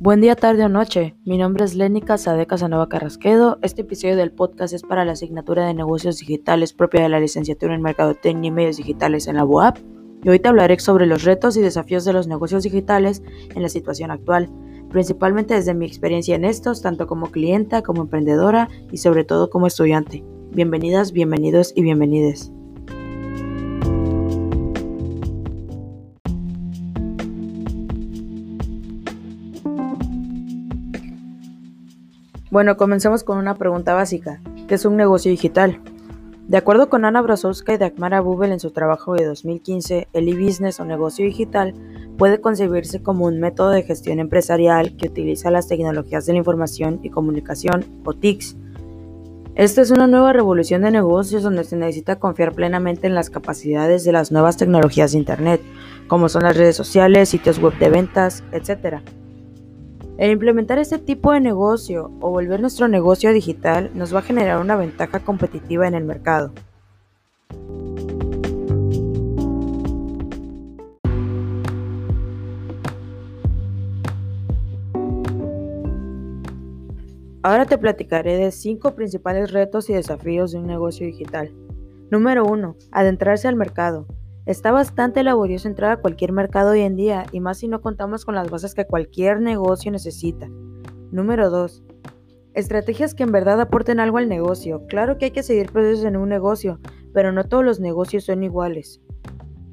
Buen día, tarde o noche. Mi nombre es Lénica Sade Casanova Carrasquedo. Este episodio del podcast es para la asignatura de negocios digitales propia de la licenciatura en Mercadotecnia y Medios Digitales en la UAP. Y hoy te hablaré sobre los retos y desafíos de los negocios digitales en la situación actual, principalmente desde mi experiencia en estos, tanto como clienta, como emprendedora y sobre todo como estudiante. Bienvenidas, bienvenidos y bienvenides. Bueno, comencemos con una pregunta básica. ¿Qué es un negocio digital? De acuerdo con Ana Brasowska y Dagmara Bubel en su trabajo de 2015, el e-business o negocio digital puede concebirse como un método de gestión empresarial que utiliza las tecnologías de la información y comunicación o TICs. Esta es una nueva revolución de negocios donde se necesita confiar plenamente en las capacidades de las nuevas tecnologías de Internet, como son las redes sociales, sitios web de ventas, etc. El implementar este tipo de negocio o volver nuestro negocio digital nos va a generar una ventaja competitiva en el mercado. Ahora te platicaré de cinco principales retos y desafíos de un negocio digital. Número 1. Adentrarse al mercado. Está bastante laborioso entrar a cualquier mercado hoy en día y más si no contamos con las bases que cualquier negocio necesita. Número 2. Estrategias que en verdad aporten algo al negocio. Claro que hay que seguir procesos en un negocio, pero no todos los negocios son iguales.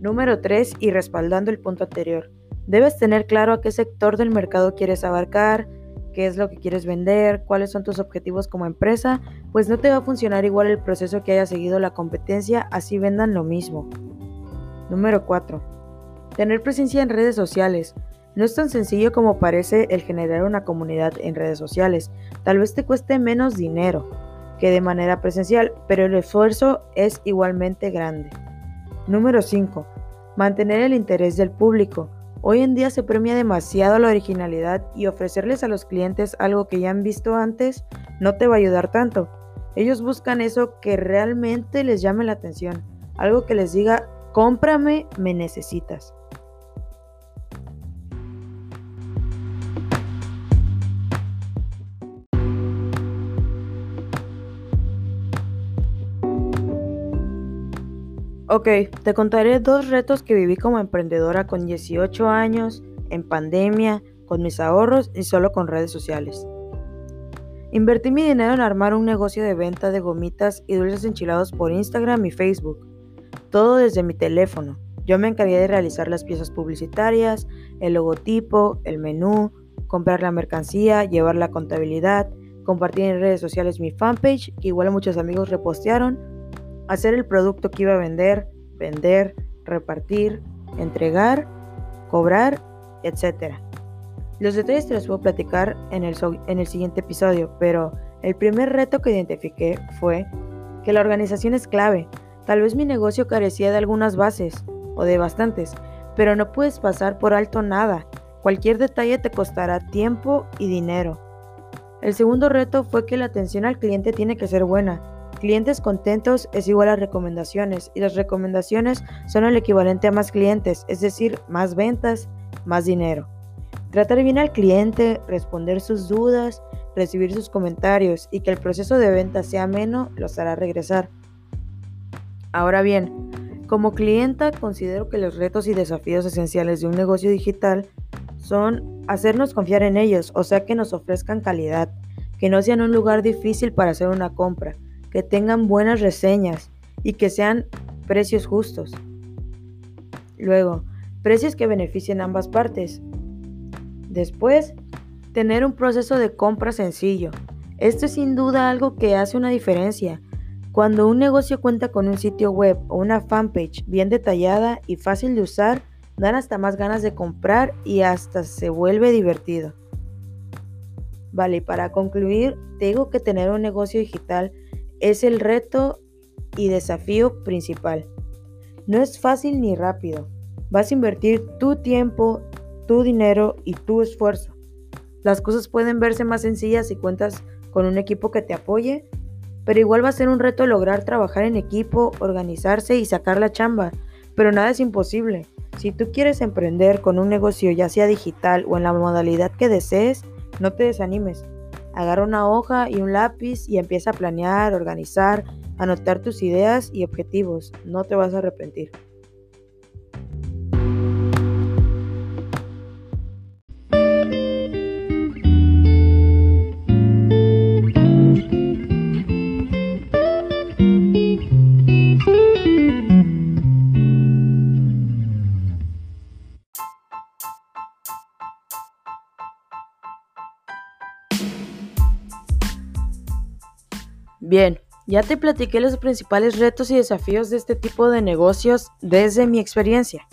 Número 3. Y respaldando el punto anterior. Debes tener claro a qué sector del mercado quieres abarcar, qué es lo que quieres vender, cuáles son tus objetivos como empresa, pues no te va a funcionar igual el proceso que haya seguido la competencia, así vendan lo mismo. Número 4. Tener presencia en redes sociales. No es tan sencillo como parece el generar una comunidad en redes sociales. Tal vez te cueste menos dinero que de manera presencial, pero el esfuerzo es igualmente grande. Número 5. Mantener el interés del público. Hoy en día se premia demasiado la originalidad y ofrecerles a los clientes algo que ya han visto antes no te va a ayudar tanto. Ellos buscan eso que realmente les llame la atención, algo que les diga Cómprame, me necesitas. Ok, te contaré dos retos que viví como emprendedora con 18 años, en pandemia, con mis ahorros y solo con redes sociales. Invertí mi dinero en armar un negocio de venta de gomitas y dulces enchilados por Instagram y Facebook todo desde mi teléfono. Yo me encargué de realizar las piezas publicitarias, el logotipo, el menú, comprar la mercancía, llevar la contabilidad, compartir en redes sociales mi fanpage, que igual muchos amigos repostearon, hacer el producto que iba a vender, vender, repartir, entregar, cobrar, etc. Los detalles te los puedo platicar en el, en el siguiente episodio, pero el primer reto que identifiqué fue que la organización es clave. Tal vez mi negocio carecía de algunas bases, o de bastantes, pero no puedes pasar por alto nada. Cualquier detalle te costará tiempo y dinero. El segundo reto fue que la atención al cliente tiene que ser buena. Clientes contentos es igual a recomendaciones y las recomendaciones son el equivalente a más clientes, es decir, más ventas, más dinero. Tratar bien al cliente, responder sus dudas, recibir sus comentarios y que el proceso de venta sea ameno los hará regresar. Ahora bien, como clienta considero que los retos y desafíos esenciales de un negocio digital son hacernos confiar en ellos, o sea que nos ofrezcan calidad, que no sean un lugar difícil para hacer una compra, que tengan buenas reseñas y que sean precios justos. Luego, precios que beneficien ambas partes. Después, tener un proceso de compra sencillo. Esto es sin duda algo que hace una diferencia, cuando un negocio cuenta con un sitio web o una fanpage bien detallada y fácil de usar, dan hasta más ganas de comprar y hasta se vuelve divertido. Vale, para concluir, te digo que tener un negocio digital es el reto y desafío principal. No es fácil ni rápido. Vas a invertir tu tiempo, tu dinero y tu esfuerzo. Las cosas pueden verse más sencillas si cuentas con un equipo que te apoye pero igual va a ser un reto lograr trabajar en equipo, organizarse y sacar la chamba, pero nada es imposible. Si tú quieres emprender con un negocio ya sea digital o en la modalidad que desees, no te desanimes. Agarra una hoja y un lápiz y empieza a planear, organizar, anotar tus ideas y objetivos. No te vas a arrepentir. Bien, ya te platiqué los principales retos y desafíos de este tipo de negocios desde mi experiencia.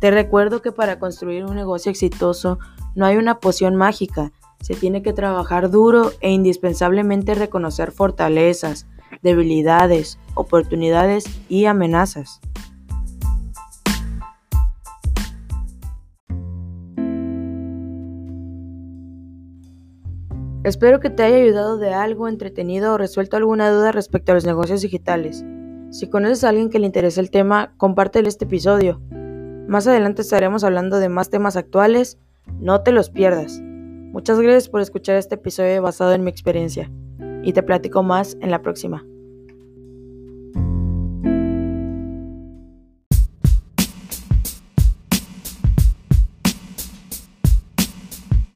Te recuerdo que para construir un negocio exitoso no hay una poción mágica, se tiene que trabajar duro e indispensablemente reconocer fortalezas, debilidades, oportunidades y amenazas. Espero que te haya ayudado de algo, entretenido o resuelto alguna duda respecto a los negocios digitales. Si conoces a alguien que le interese el tema, compártele este episodio. Más adelante estaremos hablando de más temas actuales, no te los pierdas. Muchas gracias por escuchar este episodio basado en mi experiencia y te platico más en la próxima.